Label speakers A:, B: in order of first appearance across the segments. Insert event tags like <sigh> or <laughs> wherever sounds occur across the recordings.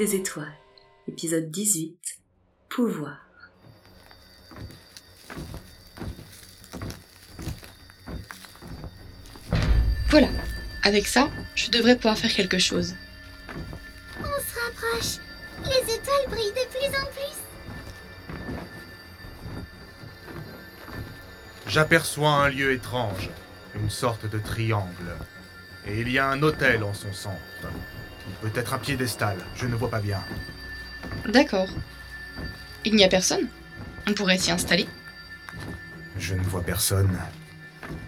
A: Des étoiles, épisode 18, Pouvoir.
B: Voilà, avec ça, je devrais pouvoir faire quelque chose.
C: On se rapproche. Les étoiles brillent de plus en plus.
D: J'aperçois un lieu étrange, une sorte de triangle. Et il y a un hôtel en son centre. Il peut être un piédestal, je ne vois pas bien.
B: D'accord. Il n'y a personne On pourrait s'y installer
D: Je ne vois personne.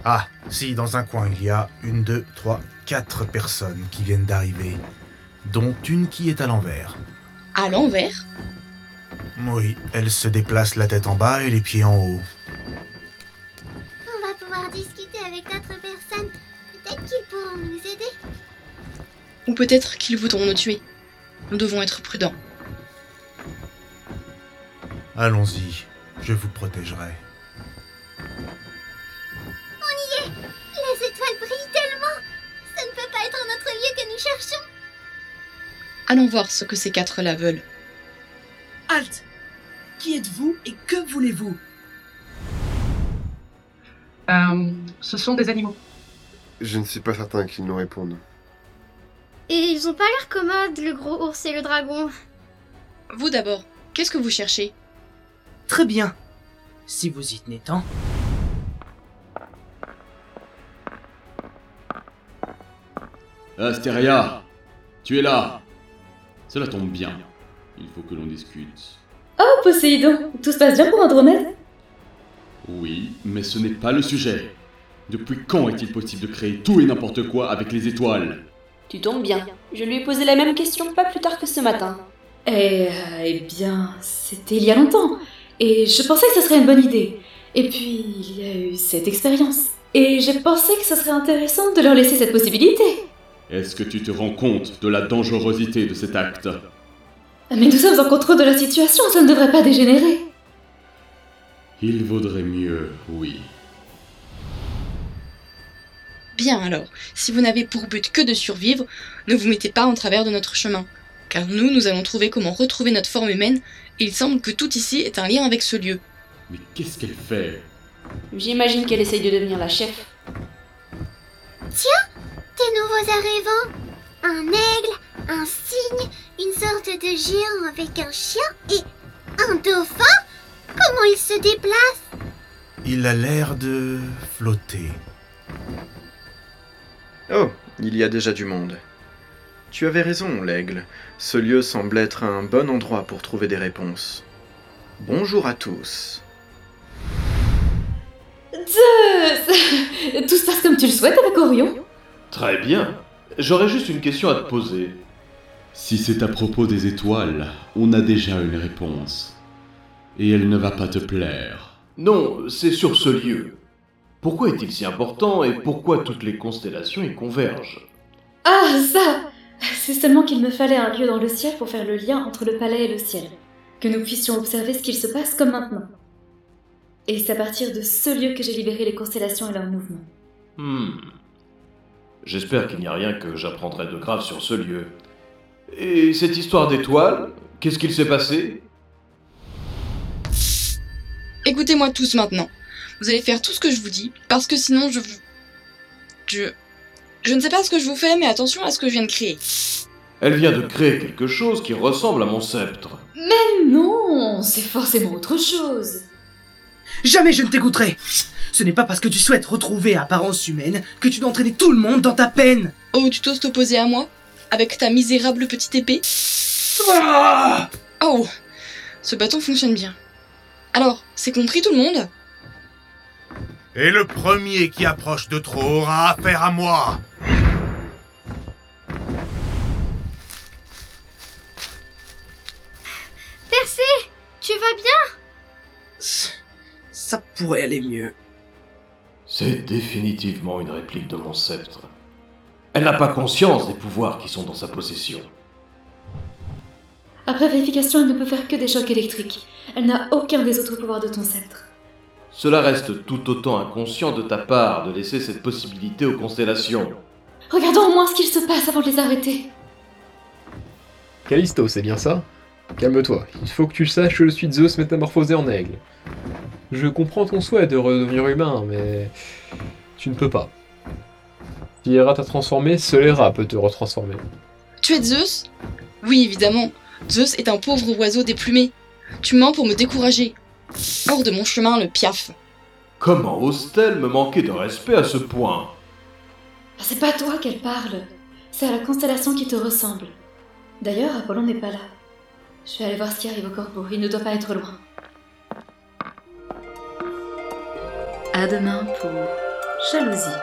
D: Ah, si, dans un coin, il y a une, deux, trois, quatre personnes qui viennent d'arriver, dont une qui est à l'envers.
B: À l'envers?
D: Oui, elle se déplace la tête en bas et les pieds en haut.
B: Ou peut-être qu'ils voudront nous tuer. Nous devons être prudents.
D: Allons-y, je vous protégerai.
C: Les étoiles brillent tellement. Ça ne peut pas être notre lieu que nous cherchons.
B: Allons voir ce que ces quatre-là veulent.
E: Halte Qui êtes-vous et que voulez-vous?
F: Euh, ce sont des animaux.
G: Je ne suis pas certain qu'ils nous répondent.
C: Et ils ont pas l'air commodes, le gros ours et le dragon.
B: Vous d'abord, qu'est-ce que vous cherchez?
E: Très bien. Si vous y tenez tant.
H: Astéria, tu es là. Cela tombe bien. Il faut que l'on discute.
A: Oh, Poséidon, tout se passe bien pour Andromède?
H: Oui, mais ce n'est pas le sujet. Depuis quand est-il possible de créer tout et n'importe quoi avec les étoiles?
I: Tu tombes bien. Je lui ai posé la même question pas plus tard que ce matin.
A: Eh, euh, eh bien, c'était il y a longtemps. Et je pensais que ce serait une bonne idée. Et puis, il y a eu cette expérience. Et j'ai pensé que ce serait intéressant de leur laisser cette possibilité.
H: Est-ce que tu te rends compte de la dangerosité de cet acte?
A: Mais nous sommes en contrôle de la situation, ça ne devrait pas dégénérer.
H: Il vaudrait mieux, oui.
B: Bien alors, si vous n'avez pour but que de survivre, ne vous mettez pas en travers de notre chemin. Car nous, nous allons trouver comment retrouver notre forme humaine, et il semble que tout ici est un lien avec ce lieu.
H: Mais qu'est-ce qu'elle fait?
I: J'imagine qu'elle essaye de devenir la chef.
C: Des nouveaux arrivants. Un aigle, un cygne, une sorte de géant avec un chien et un dauphin Comment il se déplace?
D: Il a l'air de flotter.
J: Oh, il y a déjà du monde. Tu avais raison, l'aigle. Ce lieu semble être un bon endroit pour trouver des réponses. Bonjour à tous.
A: Zeus <laughs> Tout se passe comme tu le souhaites avec Orion
K: Très bien. J'aurais juste une question à te poser.
H: Si c'est à propos des étoiles, on a déjà une réponse. Et elle ne va pas te plaire.
K: Non, c'est sur ce lieu. Pourquoi est-il si important et pourquoi toutes les constellations y convergent
A: Ah, ça C'est seulement qu'il me fallait un lieu dans le ciel pour faire le lien entre le palais et le ciel. Que nous puissions observer ce qu'il se passe comme maintenant. Et c'est à partir de ce lieu que j'ai libéré les constellations et leurs mouvements.
K: Hmm. J'espère qu'il n'y a rien que j'apprendrai de grave sur ce lieu. Et cette histoire d'étoiles, qu'est-ce qu'il s'est passé?
B: Écoutez-moi tous maintenant. Vous allez faire tout ce que je vous dis, parce que sinon je vous... Je... Je ne sais pas ce que je vous fais, mais attention à ce que je viens de créer.
K: Elle vient de créer quelque chose qui ressemble à mon sceptre.
A: Mais non C'est forcément autre chose
E: Jamais je ne t'écouterai Ce n'est pas parce que tu souhaites retrouver apparence humaine que tu dois entraîner tout le monde dans ta peine
B: Oh, tu t'oses t'opposer à moi? Avec ta misérable petite épée?
E: Ah
B: Oh Ce bâton fonctionne bien. Alors, c'est compris tout le monde?
D: Et le premier qui approche de trop aura affaire à moi.
C: Percé Tu vas bien?
E: Ça pourrait aller mieux.
K: C'est définitivement une réplique de mon sceptre. Elle n'a pas conscience des pouvoirs qui sont dans sa possession.
A: Après vérification, elle ne peut faire que des chocs électriques. Elle n'a aucun des autres pouvoirs de ton sceptre.
K: Cela reste tout autant inconscient de ta part de laisser cette possibilité aux constellations.
A: Regardons au moins ce qu'il se passe avant de les arrêter.
L: Callisto, c'est bien ça? Calme-toi, il faut que tu saches que je suis Zeus métamorphosé en aigle. Je comprends ton souhait de redevenir humain, mais tu ne peux pas. Si Hera t'a transformé, seul Hera peut te retransformer.
B: Tu es Zeus? Oui, évidemment. Zeus est un pauvre oiseau déplumé. Tu mens pour me décourager. Hors de mon chemin, le piaf.
K: Comment ose-t-elle me manquer de respect à ce point?
A: C'est pas à toi qu'elle parle. C'est à la constellation qui te ressemble. D'ailleurs, Apollon n'est pas là. Je vais aller voir ce qui arrive au corbeau. Il ne doit pas être loin. À demain pour Jalousie.